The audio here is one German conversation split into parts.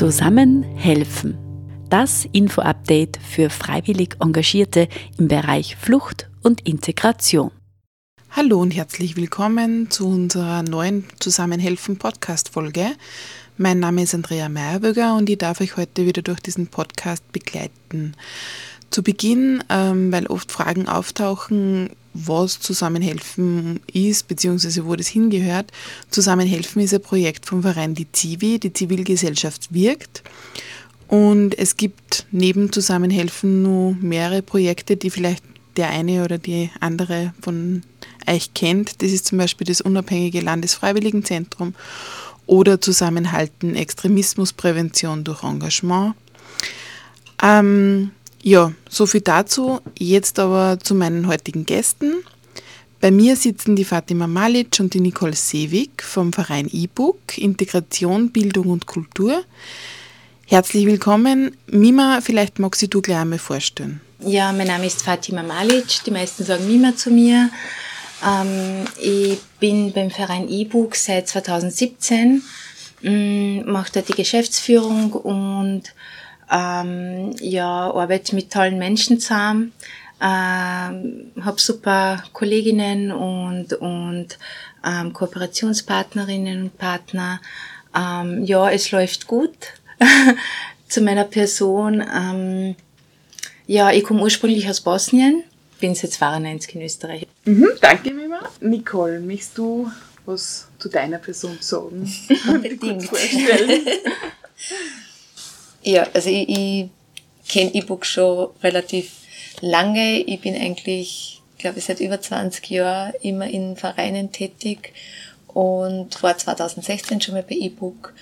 Zusammen helfen. Das Info-Update für freiwillig Engagierte im Bereich Flucht und Integration. Hallo und herzlich willkommen zu unserer neuen Zusammenhelfen Podcast-Folge. Mein Name ist Andrea Meyerberger und ich darf euch heute wieder durch diesen Podcast begleiten. Zu Beginn, ähm, weil oft Fragen auftauchen, was Zusammenhelfen ist, beziehungsweise wo das hingehört. Zusammenhelfen ist ein Projekt vom Verein Die Zivi, die Zivilgesellschaft wirkt. Und es gibt neben Zusammenhelfen nur mehrere Projekte, die vielleicht der eine oder die andere von euch kennt. Das ist zum Beispiel das unabhängige Landesfreiwilligenzentrum oder Zusammenhalten Extremismusprävention durch Engagement. Ähm, ja, so viel dazu. Jetzt aber zu meinen heutigen Gästen. Bei mir sitzen die Fatima Malic und die Nicole Seewig vom Verein E-Book Integration, Bildung und Kultur. Herzlich willkommen. Mima, vielleicht magst du gleich einmal vorstellen. Ja, mein Name ist Fatima Malic. Die meisten sagen Mima zu mir. Ähm, ich bin beim Verein E-Book seit 2017, mm, mache da die Geschäftsführung und ähm, ja, arbeite mit tollen Menschen zusammen, ähm, habe super Kolleginnen und, und ähm, Kooperationspartnerinnen und Partner. Ähm, ja, es läuft gut. Zu meiner Person. Ähm, ja, ich komme ursprünglich aus Bosnien, bin seit 92 in Österreich. Mhm, danke, Mima. Nicole, möchtest du was zu deiner Person sagen? Unbedingt. Ja, also ich, ich kenne E-Book schon relativ lange. Ich bin eigentlich, glaube ich, seit über 20 Jahren immer in Vereinen tätig und war 2016 schon mal bei E-Book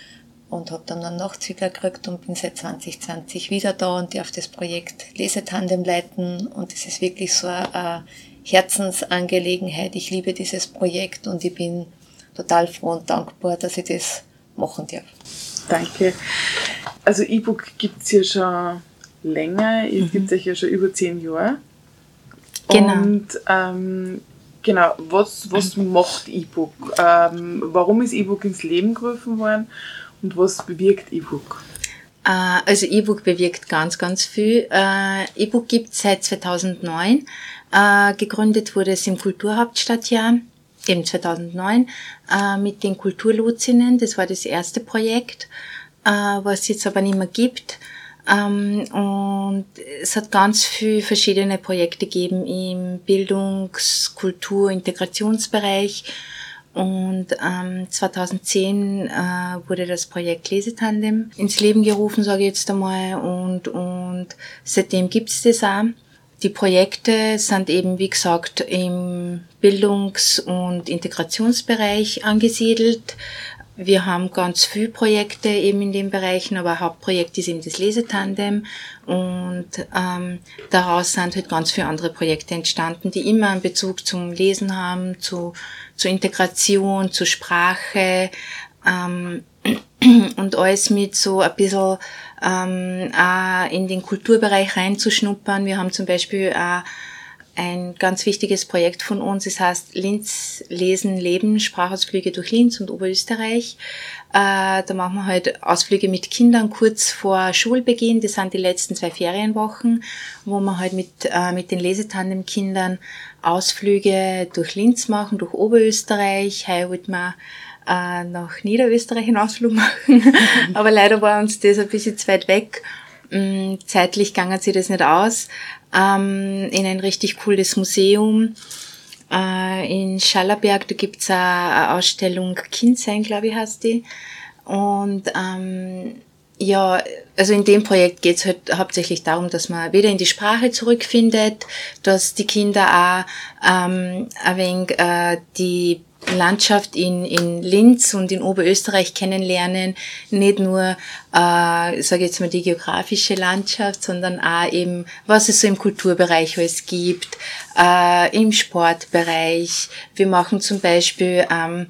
und habe dann einen Nachzügler gekriegt und bin seit 2020 wieder da und darf das Projekt Lesetandem leiten und es ist wirklich so eine Herzensangelegenheit. Ich liebe dieses Projekt und ich bin total froh und dankbar, dass ich das machen darf. Danke. Also E-Book gibt es ja schon länger, es mhm. gibt es ja schon über zehn Jahre. Genau. Und ähm, genau, was, was mhm. macht E-Book? Ähm, warum ist E-Book ins Leben gerufen worden und was bewirkt E-Book? Äh, also E-Book bewirkt ganz, ganz viel. Äh, E-Book gibt es seit 2009. Äh, gegründet wurde es im Kulturhauptstadtjahr eben 2009 äh, mit den Kulturlotsinnen. Das war das erste Projekt, äh, was es jetzt aber nicht mehr gibt. Ähm, und es hat ganz viele verschiedene Projekte gegeben im Bildungs-, Kultur-, Integrationsbereich. Und ähm, 2010 äh, wurde das Projekt Lesetandem ins Leben gerufen, sage ich jetzt einmal. Und, und seitdem gibt es das auch. Die Projekte sind eben, wie gesagt, im Bildungs- und Integrationsbereich angesiedelt. Wir haben ganz viele Projekte eben in den Bereichen, aber Hauptprojekt ist eben das Lesetandem und ähm, daraus sind halt ganz viele andere Projekte entstanden, die immer einen Bezug zum Lesen haben, zu, zu Integration, zu Sprache ähm, und alles mit so ein bisschen ähm, auch in den Kulturbereich reinzuschnuppern. Wir haben zum Beispiel auch ein ganz wichtiges Projekt von uns. Es heißt Linz Lesen, Leben, Sprachausflüge durch Linz und Oberösterreich. Äh, da machen wir halt Ausflüge mit Kindern kurz vor Schulbeginn. Das sind die letzten zwei Ferienwochen, wo wir halt mit, äh, mit den Lesetandem-Kindern Ausflüge durch Linz machen, durch Oberösterreich. Wird man äh, nach Niederösterreich einen Ausflug machen. Aber leider war uns das ein bisschen zu weit weg. Mm, zeitlich gangen sie das nicht aus. Ähm, in ein richtig cooles Museum. Äh, in Schallerberg, da gibt's eine Ausstellung Kindsein, glaube ich, heißt die. Und ähm, ja, also in dem Projekt geht's halt hauptsächlich darum, dass man wieder in die Sprache zurückfindet, dass die Kinder auch ähm, ein wenig äh, die Landschaft in, in Linz und in Oberösterreich kennenlernen, nicht nur, äh, sage jetzt mal die geografische Landschaft, sondern auch eben, was es so im Kulturbereich alles gibt, äh, im Sportbereich. Wir machen zum Beispiel ähm,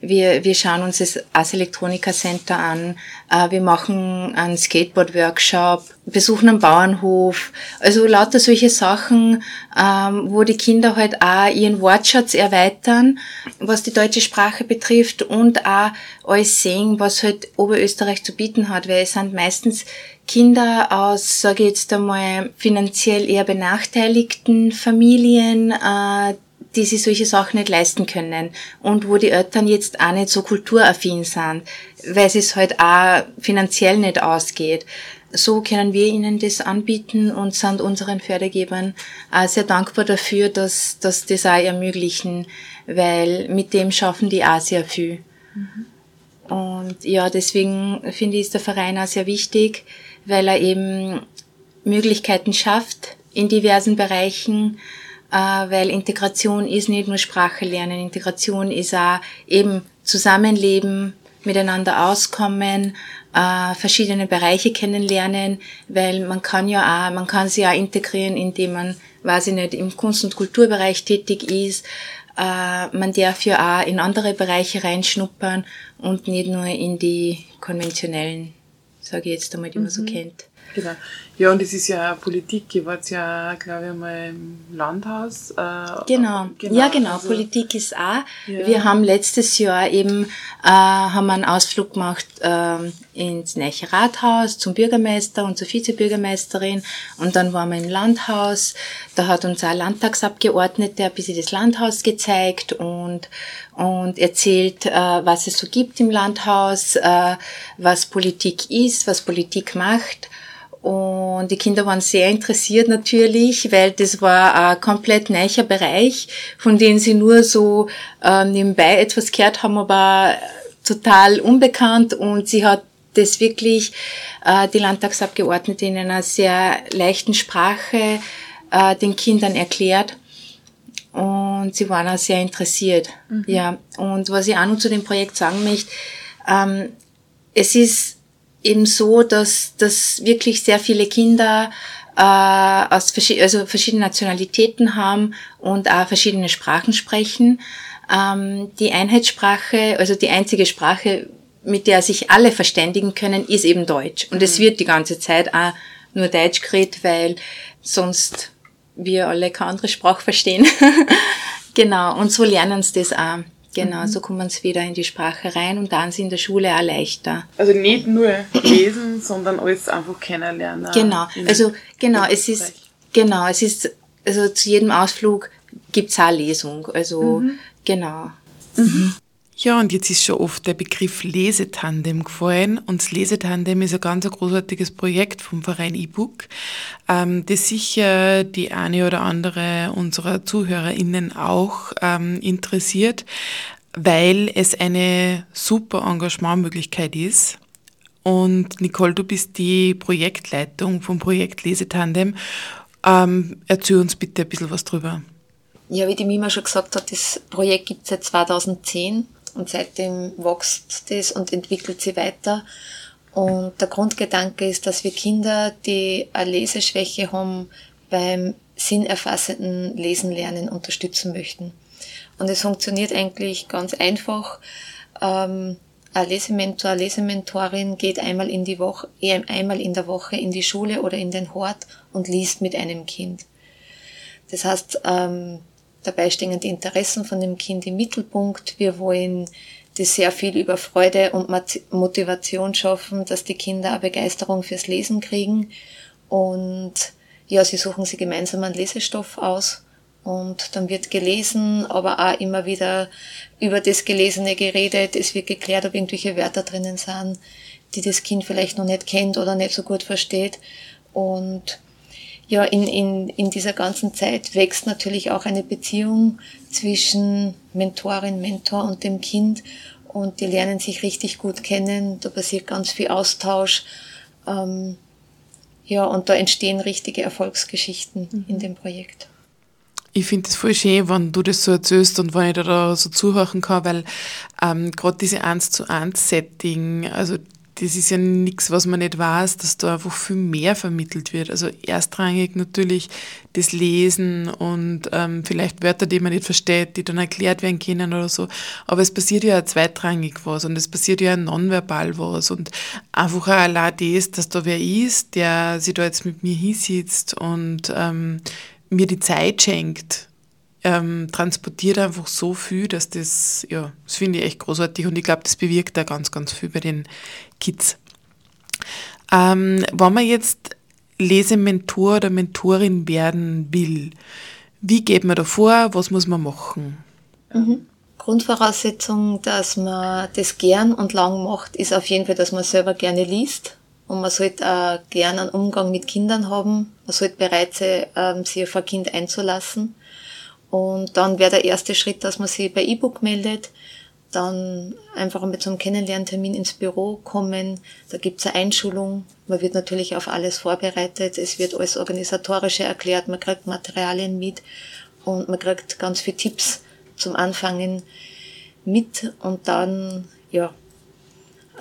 wir, wir schauen uns das Ars Electronica Center an. Äh, wir machen einen Skateboard-Workshop, besuchen einen Bauernhof. Also lauter solche Sachen, ähm, wo die Kinder halt auch ihren Wortschatz erweitern, was die deutsche Sprache betrifft und auch alles sehen, was halt Oberösterreich zu bieten hat, weil es sind meistens Kinder aus, sage ich jetzt einmal, finanziell eher benachteiligten Familien, äh, die sich solche Sachen nicht leisten können und wo die Eltern jetzt auch nicht so kulturaffin sind, weil es halt auch finanziell nicht ausgeht. So können wir ihnen das anbieten und sind unseren Fördergebern auch sehr dankbar dafür, dass, dass das auch ermöglichen, weil mit dem schaffen die auch sehr viel. Mhm. Und ja, deswegen finde ich, ist der Verein auch sehr wichtig, weil er eben Möglichkeiten schafft in diversen Bereichen, äh, weil Integration ist nicht nur Sprache lernen, Integration ist auch eben Zusammenleben, miteinander auskommen, äh, verschiedene Bereiche kennenlernen, weil man kann ja auch, man kann sich ja integrieren, indem man, weiß ich nicht, im Kunst- und Kulturbereich tätig ist. Äh, man darf ja auch in andere Bereiche reinschnuppern und nicht nur in die konventionellen, sage ich jetzt einmal, die man so mhm. kennt. Genau. Ja, und es ist ja Politik. Ihr wart ja, glaube ich, mal im Landhaus. Äh, genau. genau. Ja, genau. Also, Politik ist auch. Ja. Wir haben letztes Jahr eben äh, haben einen Ausflug gemacht äh, ins Neiche Rathaus zum Bürgermeister und zur Vizebürgermeisterin. Und dann waren wir im Landhaus. Da hat uns ein Landtagsabgeordneter ein bisschen das Landhaus gezeigt und und erzählt, äh, was es so gibt im Landhaus, äh, was Politik ist, was Politik macht. Und die Kinder waren sehr interessiert natürlich, weil das war ein komplett neuer Bereich, von dem sie nur so äh, nebenbei etwas gehört haben, aber total unbekannt. Und sie hat das wirklich, äh, die Landtagsabgeordnete in einer sehr leichten Sprache äh, den Kindern erklärt. Und sie waren auch sehr interessiert. Mhm. Ja. Und was ich auch noch zu dem Projekt sagen möchte, ähm, es ist eben so, dass, dass wirklich sehr viele Kinder äh, aus verschi also verschiedene Nationalitäten haben und auch verschiedene Sprachen sprechen. Ähm, die Einheitssprache, also die einzige Sprache, mit der sich alle verständigen können, ist eben Deutsch. Und es mhm. wird die ganze Zeit auch nur Deutsch geredet, weil sonst wir alle keine andere Sprache verstehen. genau, und so lernen sie das auch. Genau, mhm. so kommen sie wieder in die Sprache rein und dann sind in der Schule auch leichter. Also nicht nur lesen, sondern alles einfach kennenlernen. Genau, also genau, es ist genau, es ist also zu jedem Ausflug gibt's auch Lesung. Also mhm. genau. Mhm. Ja, und jetzt ist schon oft der Begriff Lesetandem gefallen. Und das Lesetandem ist ein ganz großartiges Projekt vom Verein E-Book, ähm, das sicher die eine oder andere unserer ZuhörerInnen auch ähm, interessiert, weil es eine super Engagementmöglichkeit ist. Und Nicole, du bist die Projektleitung vom Projekt Lesetandem. Ähm, erzähl uns bitte ein bisschen was drüber. Ja, wie die Mima schon gesagt hat, das Projekt gibt es seit 2010 und seitdem wächst das und entwickelt sich weiter. Und der Grundgedanke ist, dass wir Kinder, die eine Leseschwäche haben, beim sinnerfassenden Lesen lernen unterstützen möchten. Und es funktioniert eigentlich ganz einfach. Ähm, ein Lesementor, eine Lesementorin geht einmal in die Woche, einmal in der Woche in die Schule oder in den Hort und liest mit einem Kind. Das heißt, ähm, Dabei stehen die Interessen von dem Kind im Mittelpunkt. Wir wollen das sehr viel über Freude und Motivation schaffen, dass die Kinder eine Begeisterung fürs Lesen kriegen. Und ja, sie suchen sich gemeinsam einen Lesestoff aus. Und dann wird gelesen, aber auch immer wieder über das Gelesene geredet. Es wird geklärt, ob irgendwelche Wörter drinnen sind, die das Kind vielleicht noch nicht kennt oder nicht so gut versteht. Und ja, in, in, in dieser ganzen Zeit wächst natürlich auch eine Beziehung zwischen Mentorin, Mentor und dem Kind und die lernen sich richtig gut kennen. Da passiert ganz viel Austausch. Ähm, ja, und da entstehen richtige Erfolgsgeschichten mhm. in dem Projekt. Ich finde es voll schön, wenn du das so erzählst und wenn ich da, da so zuhören kann, weil ähm, gerade diese 1 zu 1 Setting, also das ist ja nichts, was man nicht weiß, dass da einfach viel mehr vermittelt wird. Also erstrangig natürlich das Lesen und ähm, vielleicht Wörter, die man nicht versteht, die dann erklärt werden können oder so. Aber es passiert ja auch zweitrangig was und es passiert ja nonverbal was und einfach auch allein das, dass da wer ist, der sich da jetzt mit mir hinsitzt und ähm, mir die Zeit schenkt ähm, transportiert einfach so viel, dass das, ja, das finde ich echt großartig und ich glaube, das bewirkt da ganz, ganz viel bei den Kids. Ähm, wenn man jetzt Lesementor oder Mentorin werden will, wie geht man da vor? Was muss man machen? Mhm. Grundvoraussetzung, dass man das gern und lang macht, ist auf jeden Fall, dass man selber gerne liest. Und man sollte auch gern einen Umgang mit Kindern haben. Man sollte bereit sein, ähm, sich auf ein Kind einzulassen. Und dann wäre der erste Schritt, dass man sich bei E-Book meldet, dann einfach mit so einem Kennenlerntermin ins Büro kommen. Da gibt's eine Einschulung. Man wird natürlich auf alles vorbereitet. Es wird alles organisatorische erklärt. Man kriegt Materialien mit und man kriegt ganz viele Tipps zum Anfangen mit. Und dann, ja,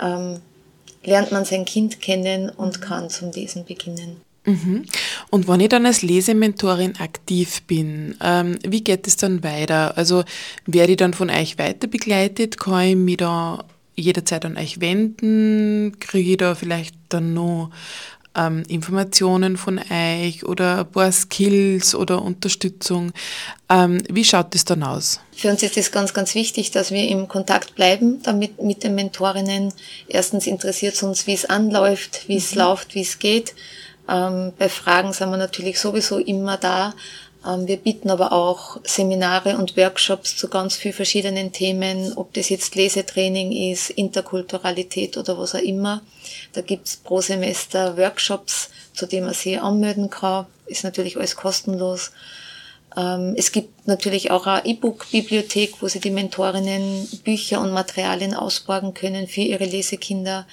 ähm, lernt man sein Kind kennen und kann zum Lesen beginnen. Mhm. Und wenn ich dann als Lesementorin aktiv bin, ähm, wie geht es dann weiter? Also werde ich dann von euch weiter begleitet? Kann ich mich da jederzeit an euch wenden? Kriege ich da vielleicht dann noch ähm, Informationen von euch oder ein paar Skills oder Unterstützung? Ähm, wie schaut das dann aus? Für uns ist es ganz, ganz wichtig, dass wir im Kontakt bleiben, damit mit den Mentorinnen. Erstens interessiert es uns, wie es anläuft, wie es mhm. läuft, wie es geht. Ähm, bei Fragen sind wir natürlich sowieso immer da. Ähm, wir bieten aber auch Seminare und Workshops zu ganz vielen verschiedenen Themen, ob das jetzt Lesetraining ist, Interkulturalität oder was auch immer. Da gibt's pro Semester Workshops, zu denen man sich anmelden kann. Ist natürlich alles kostenlos. Ähm, es gibt natürlich auch eine E-Book-Bibliothek, wo sie die Mentorinnen Bücher und Materialien ausborgen können für ihre Lesekinder.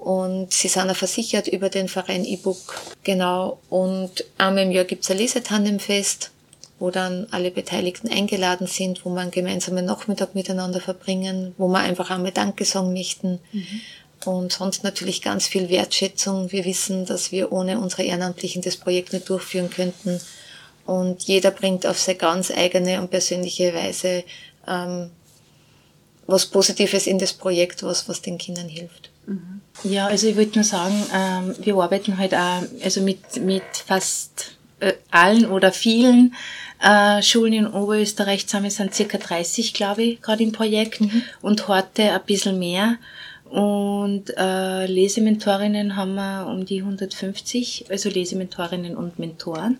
Und sie sind auch versichert über den Verein E-Book. Genau. Und einmal im Jahr gibt's ein Lesetandemfest, wo dann alle Beteiligten eingeladen sind, wo man einen gemeinsamen Nachmittag miteinander verbringen, wo man einfach einmal Danke sagen möchten. Mhm. Und sonst natürlich ganz viel Wertschätzung. Wir wissen, dass wir ohne unsere Ehrenamtlichen das Projekt nicht durchführen könnten. Und jeder bringt auf seine ganz eigene und persönliche Weise ähm, was Positives in das Projekt, was, was den Kindern hilft. Mhm. Ja, also ich würde nur sagen, ähm, wir arbeiten halt auch also mit, mit fast äh, allen oder vielen äh, Schulen in Oberösterreich zusammen sind circa 30, glaube ich, gerade im Projekt mhm. und heute ein bisschen mehr. Und äh, Lesementorinnen haben wir um die 150, also Lesementorinnen und Mentoren.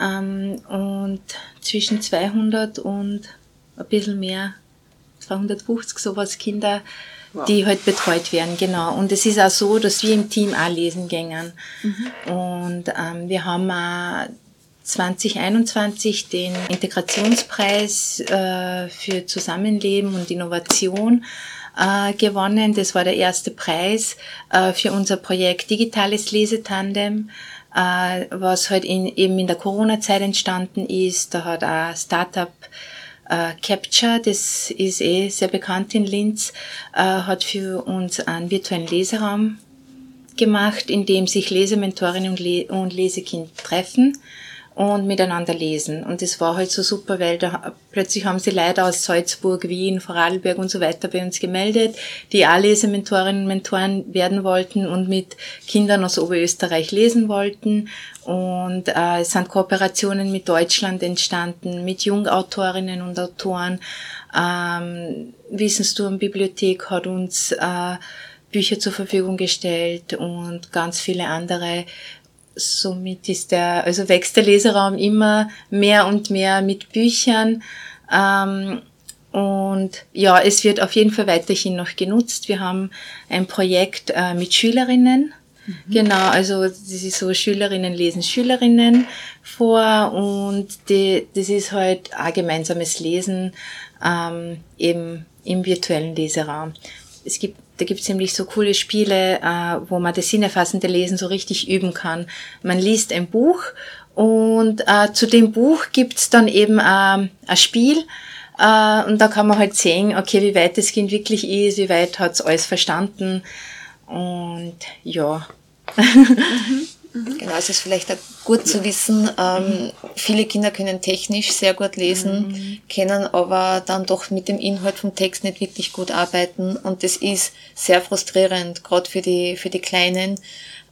Ähm, und zwischen 200 und ein bisschen mehr, 250 sowas Kinder die halt betreut werden, genau. Und es ist auch so, dass wir im Team auch lesen gängen. Mhm. Und ähm, wir haben auch 2021 den Integrationspreis äh, für Zusammenleben und Innovation äh, gewonnen. Das war der erste Preis äh, für unser Projekt Digitales Lesetandem, äh, was halt in, eben in der Corona-Zeit entstanden ist. Da hat auch Startup äh, Capture, das ist eh sehr bekannt in Linz, äh, hat für uns einen virtuellen Leseraum gemacht, in dem sich Lesementorinnen und, Le und Lesekind treffen und miteinander lesen. Und das war halt so super, weil da plötzlich haben sie Leute aus Salzburg, Wien, Vorarlberg und so weiter bei uns gemeldet, die auch Lesementorinnen und Mentoren werden wollten und mit Kindern aus Oberösterreich lesen wollten. Und äh, es sind Kooperationen mit Deutschland entstanden, mit Jungautorinnen und Autoren. Ähm, Wissensturmbibliothek hat uns äh, Bücher zur Verfügung gestellt und ganz viele andere somit ist der, also wächst der Leseraum immer mehr und mehr mit Büchern. Ähm, und ja, es wird auf jeden Fall weiterhin noch genutzt. Wir haben ein Projekt äh, mit Schülerinnen. Mhm. Genau, also das ist so, Schülerinnen lesen Schülerinnen vor und die, das ist halt ein gemeinsames Lesen ähm, eben im virtuellen Leseraum. Es gibt da gibt's nämlich so coole Spiele, äh, wo man das sinnerfassende Lesen so richtig üben kann. Man liest ein Buch und äh, zu dem Buch gibt's dann eben äh, ein Spiel äh, und da kann man halt sehen, okay, wie weit das Kind wirklich ist, wie weit hat's alles verstanden Und ja. Mhm. Genau, es ist vielleicht auch gut zu wissen, ähm, viele Kinder können technisch sehr gut lesen, mhm. können aber dann doch mit dem Inhalt vom Text nicht wirklich gut arbeiten. Und das ist sehr frustrierend, gerade für die, für die Kleinen,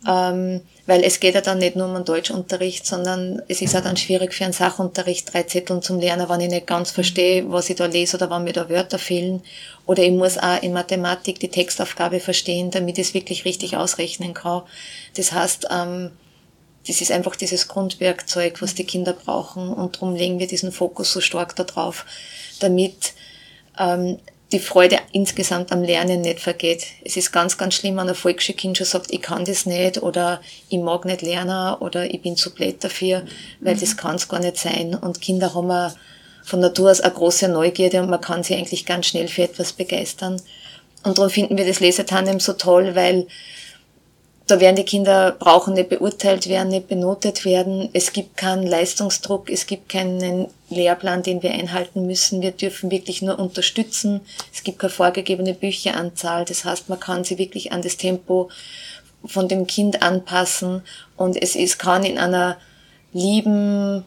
ähm, weil es geht ja dann nicht nur um den Deutschunterricht, sondern es ist auch dann schwierig für einen Sachunterricht drei Zetteln zum Lernen, wenn ich nicht ganz verstehe, was ich da lese oder wann mir da Wörter fehlen. Oder ich muss auch in Mathematik die Textaufgabe verstehen, damit ich es wirklich richtig ausrechnen kann. Das heißt, ähm, das ist einfach dieses Grundwerkzeug, was die Kinder brauchen und darum legen wir diesen Fokus so stark darauf, damit ähm, die Freude insgesamt am Lernen nicht vergeht. Es ist ganz, ganz schlimm, wenn ein Volksschulkind schon sagt, ich kann das nicht oder ich mag nicht lernen oder ich bin zu blöd dafür, weil mhm. das kann es gar nicht sein. Und Kinder haben von Natur aus eine große Neugierde und man kann sie eigentlich ganz schnell für etwas begeistern. Und darum finden wir das Lesetandem so toll, weil da werden die Kinder brauchen nicht beurteilt werden, nicht benotet werden. Es gibt keinen Leistungsdruck, es gibt keinen Lehrplan, den wir einhalten müssen. Wir dürfen wirklich nur unterstützen. Es gibt keine vorgegebene Bücheranzahl. Das heißt, man kann sie wirklich an das Tempo von dem Kind anpassen und es ist, kann in einer lieben,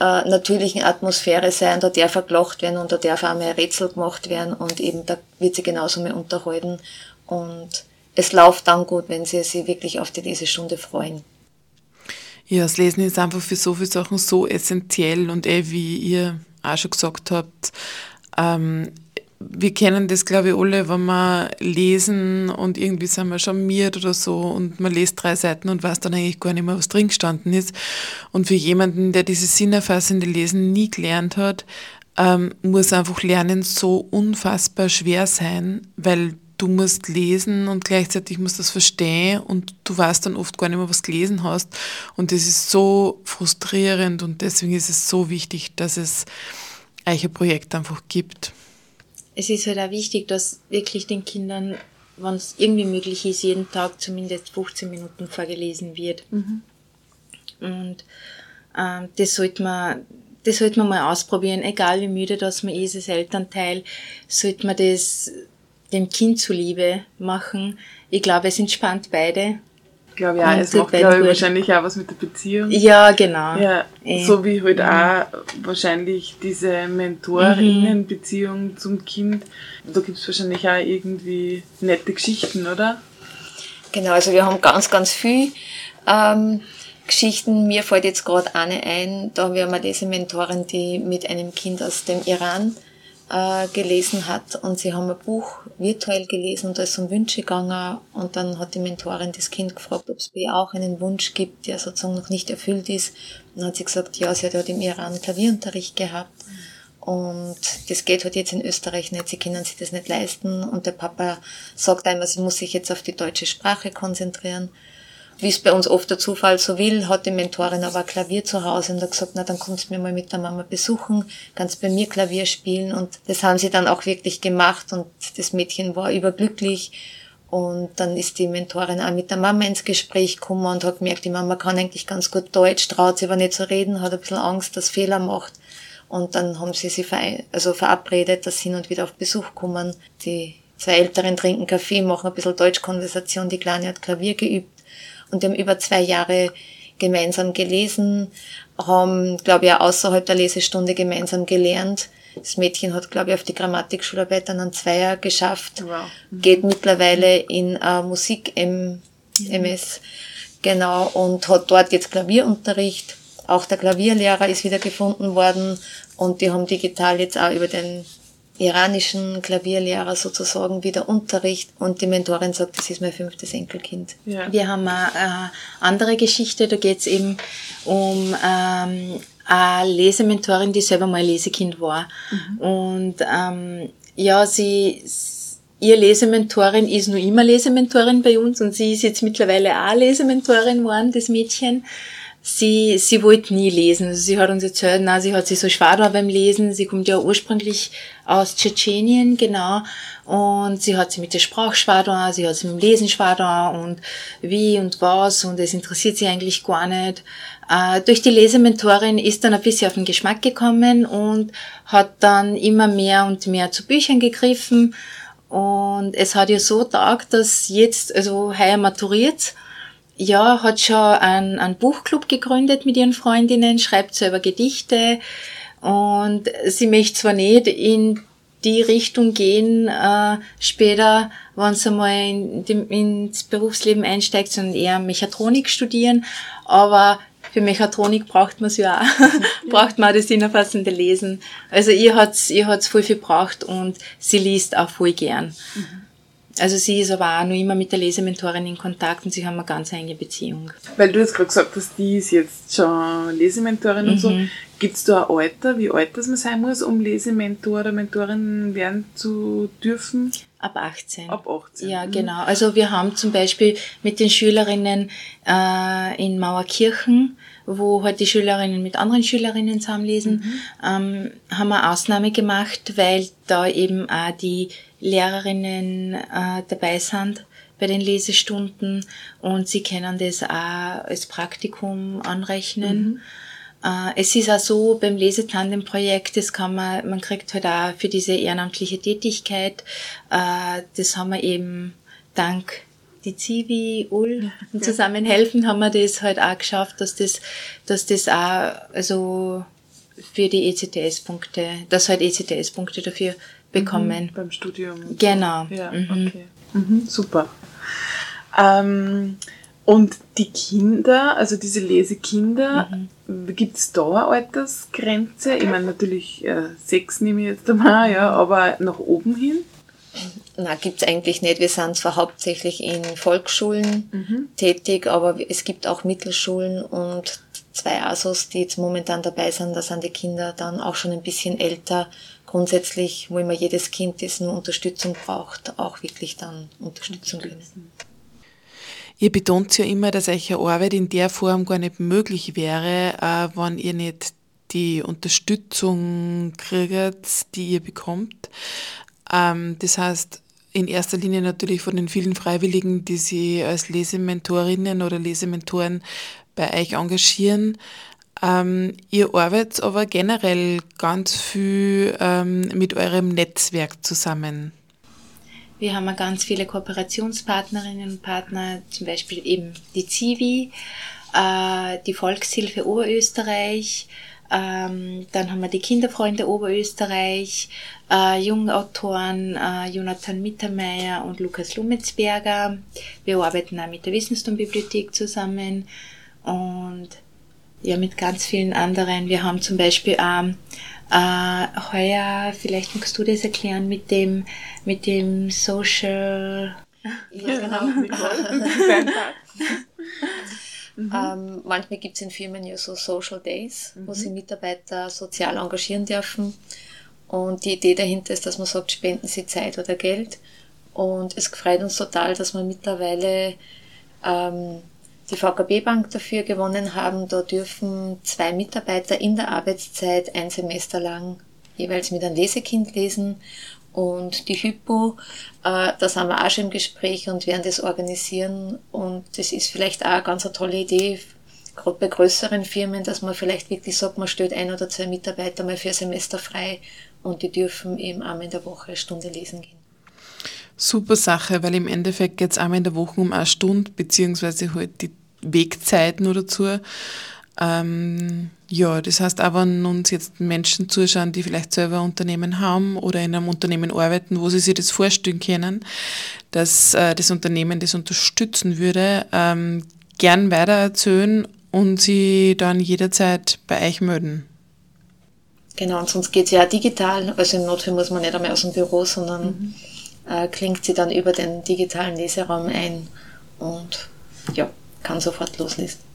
äh, natürlichen Atmosphäre sein, da darf er gelacht werden und da darf auch mal ein Rätsel gemacht werden und eben da wird sie genauso mehr unterhalten und es läuft dann gut, wenn sie sich wirklich auf die Lesestunde freuen. Ja, das Lesen ist einfach für so viele Sachen so essentiell und eh, wie ihr auch schon gesagt habt, ähm, wir kennen das, glaube ich, alle, wenn wir lesen und irgendwie sind wir charmiert oder so und man liest drei Seiten und weiß dann eigentlich gar nicht mehr, was drin gestanden ist. Und für jemanden, der dieses sinnerfassende Lesen nie gelernt hat, ähm, muss einfach Lernen so unfassbar schwer sein, weil du musst lesen und gleichzeitig musst das verstehen und du weißt dann oft gar nicht mehr, was du gelesen hast. Und das ist so frustrierend und deswegen ist es so wichtig, dass es euch ein Projekt einfach gibt. Es ist halt auch wichtig, dass wirklich den Kindern, wenn es irgendwie möglich ist, jeden Tag zumindest 15 Minuten vorgelesen wird. Mhm. Und ähm, das sollte man das sollte man mal ausprobieren, egal wie müde das man ist als Elternteil, sollte man das dem Kind zuliebe machen. Ich glaube, es entspannt beide. Ich glaube ja, es macht glaube ich, wahrscheinlich auch was mit der Beziehung. Ja, genau. Ja, äh, so wie halt mhm. auch wahrscheinlich diese Mentorinnen-Beziehung mhm. zum Kind. Da gibt es wahrscheinlich auch irgendwie nette Geschichten, oder? Genau, also wir haben ganz, ganz viel ähm, Geschichten. Mir fällt jetzt gerade eine ein, da haben wir mal diese Mentorin, die mit einem Kind aus dem Iran äh, gelesen hat. Und sie haben ein Buch virtuell gelesen und da ist um Wünsche gegangen. Und dann hat die Mentorin das Kind gefragt, ob es bei ihr auch einen Wunsch gibt, der sozusagen noch nicht erfüllt ist. Und dann hat sie gesagt, ja, sie hat ja im Iran Klavierunterricht gehabt. Und das geht halt jetzt in Österreich nicht, sie können sich das nicht leisten. Und der Papa sagt einmal, sie muss sich jetzt auf die deutsche Sprache konzentrieren wie es bei uns oft der Zufall so will, hat die Mentorin aber Klavier zu Hause und hat gesagt, na dann kommst du mir mal mit der Mama besuchen, kannst bei mir Klavier spielen und das haben sie dann auch wirklich gemacht und das Mädchen war überglücklich und dann ist die Mentorin auch mit der Mama ins Gespräch gekommen und hat gemerkt, die Mama kann eigentlich ganz gut Deutsch, traut sich aber nicht zu reden, hat ein bisschen Angst, dass Fehler macht. Und dann haben sie sich also verabredet, dass sie hin und wieder auf Besuch kommen. Die zwei Älteren trinken Kaffee, machen ein bisschen Deutschkonversation, die Kleine hat Klavier geübt und wir haben über zwei Jahre gemeinsam gelesen, haben, glaube ich, auch außerhalb der Lesestunde gemeinsam gelernt. Das Mädchen hat, glaube ich, auf die Grammatikschularbeit dann einen Zweier geschafft, wow. mhm. geht mittlerweile in äh, Musik MS, genau, und hat dort jetzt Klavierunterricht. Auch der Klavierlehrer ist wieder gefunden worden und die haben digital jetzt auch über den iranischen Klavierlehrer sozusagen wieder Unterricht und die Mentorin sagt, das ist mein fünftes Enkelkind. Ja. Wir haben eine äh, andere Geschichte, da geht es eben um ähm, eine Lesementorin, die selber mal Lesekind war. Mhm. Und ähm, ja, sie ihr Lesementorin ist nur immer Lesementorin bei uns und sie ist jetzt mittlerweile auch Lesementorin geworden, das Mädchen sie, sie wollte nie lesen. Also sie hat uns erzählt, na, sie hat sich so schwer da beim Lesen. Sie kommt ja ursprünglich aus Tschetschenien, genau. Und sie hat sich mit der Sprache schwer da, sie hat sich mit dem Lesen schwer da und wie und was und es interessiert sie eigentlich gar nicht. Äh, durch die Lesementorin ist dann ein bisschen auf den Geschmack gekommen und hat dann immer mehr und mehr zu Büchern gegriffen Und es hat ja so tagt, dass jetzt, also heuer maturiert, ja, hat schon einen, einen Buchclub gegründet mit ihren Freundinnen, schreibt selber Gedichte und sie möchte zwar nicht in die Richtung gehen, äh, später, wenn sie mal in dem, ins Berufsleben einsteigt, sondern eher Mechatronik studieren, aber für Mechatronik braucht man es ja auch, braucht man das innerfassende Lesen. Also ihr hat's, ihr hat's voll viel braucht und sie liest auch voll gern. Mhm. Also sie ist aber auch noch immer mit der Lesementorin in Kontakt und sie haben eine ganz enge Beziehung. Weil du jetzt gerade gesagt hast, die ist jetzt schon Lesementorin mhm. und so. Mhm. Gibt es da ein Alter, wie alt das man sein muss, um Lesementor oder Mentorin werden zu dürfen? Ab 18. Ab 18. Ja, mhm. genau. Also wir haben zum Beispiel mit den Schülerinnen äh, in Mauerkirchen, wo halt die Schülerinnen mit anderen Schülerinnen zusammenlesen, mhm. ähm, haben wir Ausnahme gemacht, weil da eben auch die Lehrerinnen äh, dabei sind bei den Lesestunden und sie können das auch als Praktikum anrechnen. Mhm. Äh, es ist auch so beim Lesetandem-Projekt, das kann man, man kriegt halt auch für diese ehrenamtliche Tätigkeit, äh, das haben wir eben dank die Zivi, Ul und zusammen helfen, haben wir das halt auch geschafft, dass das, dass das auch, also für die ECTS-Punkte, dass halt ECTS-Punkte dafür bekommen. Mhm, beim Studium. Genau. Ja, mhm. okay. Mhm, super. Ähm, und die Kinder, also diese Lesekinder, mhm. gibt es da eine Altersgrenze? Ich meine natürlich äh, sechs nehme ich jetzt einmal, ja, aber nach oben hin? Na, gibt's eigentlich nicht. Wir sind zwar hauptsächlich in Volksschulen mhm. tätig, aber es gibt auch Mittelschulen und zwei ASOS, die jetzt momentan dabei sind. Da sind die Kinder dann auch schon ein bisschen älter. Grundsätzlich wo immer jedes Kind, das nur Unterstützung braucht, auch wirklich dann Unterstützung kriegen. Ihr betont ja immer, dass eure Arbeit in der Form gar nicht möglich wäre, äh, wenn ihr nicht die Unterstützung kriegt, die ihr bekommt. Ähm, das heißt, in erster Linie natürlich von den vielen Freiwilligen, die sie als Lesementorinnen oder Lesementoren bei euch engagieren. Ähm, ihr arbeitet aber generell ganz viel ähm, mit eurem Netzwerk zusammen. Wir haben ganz viele Kooperationspartnerinnen und Partner, zum Beispiel eben die Zivi, äh, die Volkshilfe Oberösterreich, ähm, dann haben wir die Kinderfreunde Oberösterreich, äh, Jungautoren äh, Jonathan Mittermeier und Lukas Lumetzberger. Wir arbeiten auch mit der Wissensturmbibliothek zusammen und ja, mit ganz vielen anderen. Wir haben zum Beispiel ähm, äh, heuer, vielleicht magst du das erklären, mit dem, mit dem Social. Ja, genau. mhm. ähm, manchmal gibt es in Firmen ja so Social Days, mhm. wo sich Mitarbeiter sozial engagieren dürfen. Und die Idee dahinter ist, dass man sagt, spenden Sie Zeit oder Geld. Und es freut uns total, dass wir mittlerweile ähm, die VKB Bank dafür gewonnen haben. Da dürfen zwei Mitarbeiter in der Arbeitszeit ein Semester lang jeweils mit einem Lesekind lesen. Und die Hypo, äh, da sind wir auch schon im Gespräch und werden das organisieren. Und das ist vielleicht auch eine ganz eine tolle Idee, gerade bei größeren Firmen, dass man vielleicht wirklich sagt, man stellt ein oder zwei Mitarbeiter mal für ein Semester frei und die dürfen eben einmal in der Woche eine Stunde lesen gehen. Super Sache, weil im Endeffekt geht es einmal in der Woche um eine Stunde, beziehungsweise halt die Wegzeiten oder dazu. Ähm, ja, das heißt auch, wenn uns jetzt Menschen zuschauen, die vielleicht selber ein Unternehmen haben oder in einem Unternehmen arbeiten, wo sie sich das vorstellen können, dass äh, das Unternehmen das unterstützen würde, ähm, gern weitererzählen und sie dann jederzeit bei euch melden. Genau, und sonst geht es ja auch digital. Also im Notfall muss man nicht einmal aus dem Büro, sondern mhm. äh, klingt sie dann über den digitalen Leseraum ein und ja, kann sofort loslesen.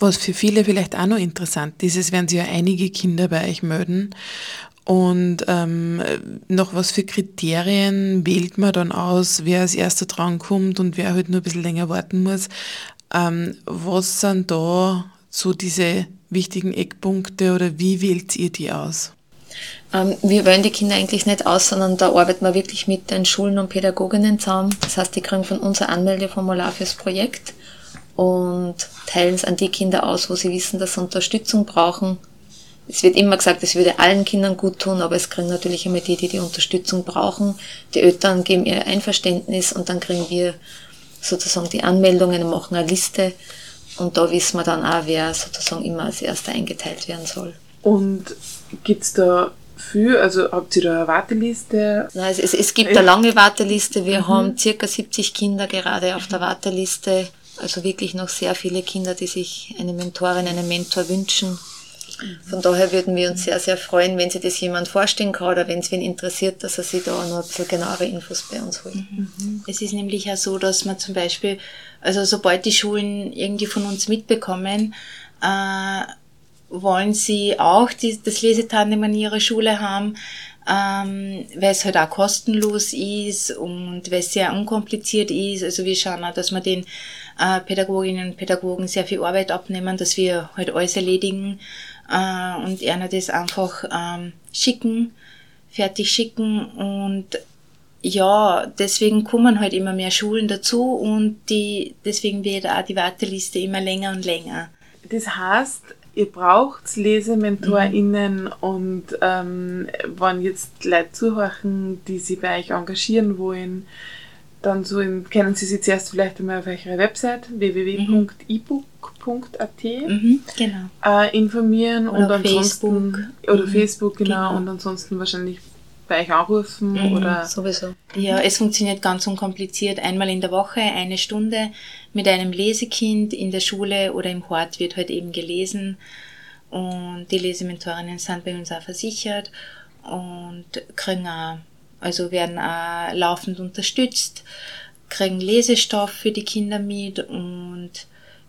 Was für viele vielleicht auch noch interessant ist, es werden sich ja einige Kinder bei euch melden. Und ähm, nach was für Kriterien wählt man dann aus, wer als erster drankommt und wer halt nur ein bisschen länger warten muss? Ähm, was sind da so diese wichtigen Eckpunkte oder wie wählt ihr die aus? Ähm, wir wählen die Kinder eigentlich nicht aus, sondern da arbeiten wir wirklich mit den Schulen und Pädagoginnen zusammen. Das heißt, die kriegen von uns ein Anmeldeformular fürs Projekt und teilen es an die Kinder aus, wo sie wissen, dass sie Unterstützung brauchen. es wird immer gesagt, es würde allen Kindern gut tun, aber es kriegen natürlich immer die, die die Unterstützung brauchen. Die Eltern geben ihr Einverständnis und dann kriegen wir sozusagen die Anmeldungen und machen eine Liste. Und da wissen wir dann auch, wer sozusagen immer als Erster eingeteilt werden soll. Und gibt es da viel, also habt ihr da eine Warteliste? Nein, es, es gibt eine lange Warteliste. Wir mhm. haben circa 70 Kinder gerade auf der Warteliste. Also wirklich noch sehr viele Kinder, die sich eine Mentorin, einen Mentor wünschen. Von daher würden wir uns sehr, sehr freuen, wenn sich das jemand vorstellen kann oder wenn es wen interessiert, dass er sich da noch ein bisschen genauere Infos bei uns holt. Mhm. Es ist nämlich auch so, dass man zum Beispiel, also sobald die Schulen irgendwie von uns mitbekommen, äh, wollen sie auch die, das Lesetandem an ihrer Schule haben, ähm, weil es halt auch kostenlos ist und weil es sehr unkompliziert ist. Also wir schauen auch, dass wir den äh, Pädagoginnen und Pädagogen sehr viel Arbeit abnehmen, dass wir halt alles erledigen äh, und einer das einfach ähm, schicken, fertig schicken und ja, deswegen kommen halt immer mehr Schulen dazu und die, deswegen wird auch die Warteliste immer länger und länger. Das heißt, ihr braucht LesementorInnen mhm. und ähm, wenn jetzt Leute zuhören, die sich bei euch engagieren wollen, dann so in, kennen Sie sich zuerst vielleicht einmal auf eure Website www.ebook.at mhm, genau. äh, informieren oder und ansonsten Facebook. oder Mhm, Facebook genau, genau. und ansonsten wahrscheinlich bei euch anrufen Mhm, oder Sowieso. Ja, es funktioniert ganz unkompliziert. Einmal in der Woche eine Stunde mit einem Lesekind in der Schule oder im Hort wird halt eben gelesen. Und die Lesementorinnen sind bei uns auch versichert und kriegen auch, also werden auch laufend unterstützt, kriegen Lesestoff für die Kinder mit und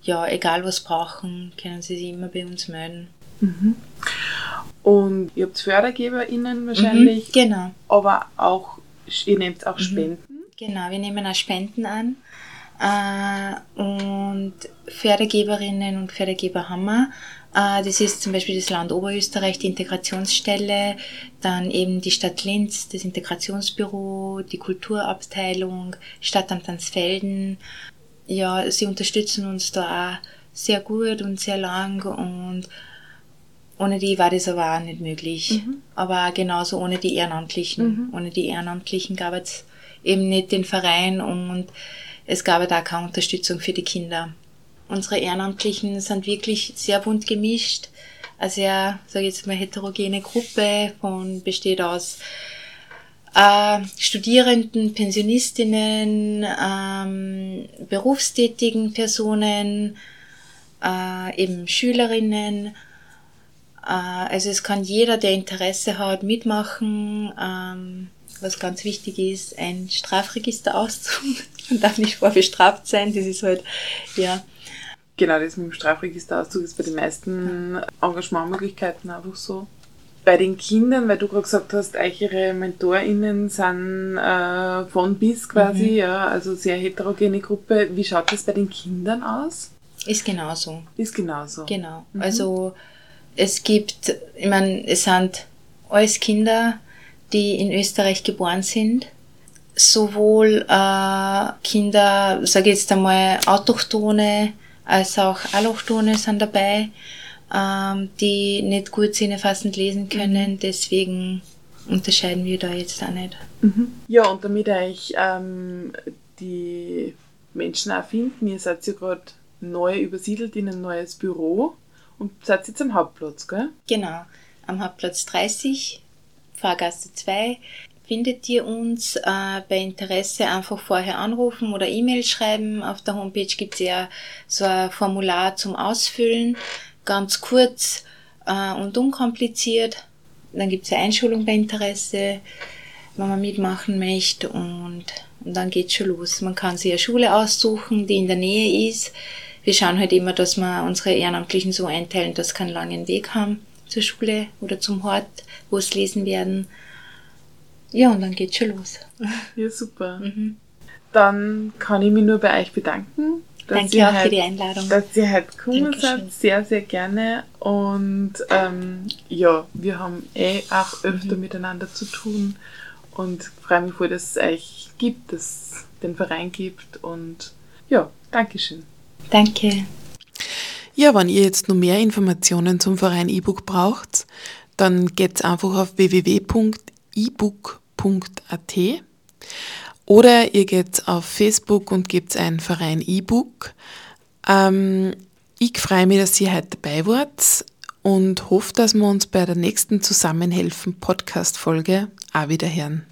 ja, egal was brauchen, können sie sich immer bei uns melden. und ihr habt FördergeberInnen wahrscheinlich, Mhm, genau. aber auch ihr nehmt auch Mhm. Spenden. Genau, wir nehmen auch Spenden an. Äh, und Fördergeberinnen und Fördergeber haben wir. Äh, das ist zum Beispiel das Land Oberösterreich, die Integrationsstelle, dann eben die Stadt Linz, das Integrationsbüro, die Kulturabteilung, Stadtamt Ansfelden. Ja, sie unterstützen uns da auch sehr gut und sehr lang und ohne die war das aber auch nicht möglich. Aber auch genauso ohne die Ehrenamtlichen. Ohne die Ehrenamtlichen gab es eben nicht den Verein und es gab da keine Unterstützung für die Kinder. Unsere Ehrenamtlichen sind wirklich sehr bunt gemischt. Eine sehr, sage ich jetzt mal, heterogene Gruppe von, besteht aus äh, Studierenden, Pensionistinnen, ähm, berufstätigen Personen, äh, eben Schülerinnen. Äh, also es kann jeder, der Interesse hat, mitmachen. Ähm, was ganz wichtig ist, ein Strafregisterauszug. Man darf nicht vorbestraft sein. Das ist halt, ja, Genau, das mit dem Strafregisterauszug ist bei den meisten Engagementmöglichkeiten einfach so. Bei den Kindern, weil du gerade gesagt hast, euch ihre MentorInnen sind äh, von bis quasi, Mhm. ja, also sehr heterogene Gruppe. Wie schaut das bei den Kindern aus? ist genauso. Ist genauso. Genau. Also es gibt, ich meine, es sind alles Kinder, die in Österreich geboren sind. Sowohl äh, Kinder, sage ich jetzt einmal, Autochtone als auch Allochtone sind dabei, ähm, die nicht gut sinnefassend lesen können. Deswegen unterscheiden wir da jetzt auch nicht. Ja, und damit euch ähm, die Menschen auch finden, ihr seid ja gerade neu übersiedelt in ein neues Büro und seid jetzt am Hauptplatz, gell? Genau, am Hauptplatz 30, Fahrgasse 2, findet ihr uns. Äh, bei Interesse einfach vorher anrufen oder E-Mail schreiben. Auf der Homepage gibt es ja so ein Formular zum Ausfüllen, ganz kurz äh, und unkompliziert. Dann gibt es eine Einschulung bei Interesse, wenn man mitmachen möchte und, und dann geht's schon los. Man kann sich eine Schule aussuchen, die in der Nähe ist. Wir schauen halt immer, dass wir unsere Ehrenamtlichen so einteilen, dass sie keinen langen Weg haben zur Schule oder zum Hort, wo es lesen werden. Ja, und dann geht's schon los. Ja, super. Mhm. Dann kann ich mich nur bei euch bedanken. dass Danke ihr auch für heute- die Einladung. Dass ihr heute gekommen Dankeschön. seid, sehr, sehr gerne. Und ähm, ja, wir haben eh auch öfter Mhm. miteinander zu tun und freue mich voll, dass es euch gibt, dass es den Verein gibt. Und ja, Dankeschön. Danke. Ja, wenn ihr jetzt noch mehr Informationen zum Verein E-Book braucht, dann geht's einfach auf www.ebook.at oder ihr geht auf Facebook und gebt ein Verein E-Book. Ähm, ich freue mich, dass ihr heute dabei wart und hoffe, dass wir uns bei der nächsten Zusammenhelfen Podcast-Folge auch wieder hören.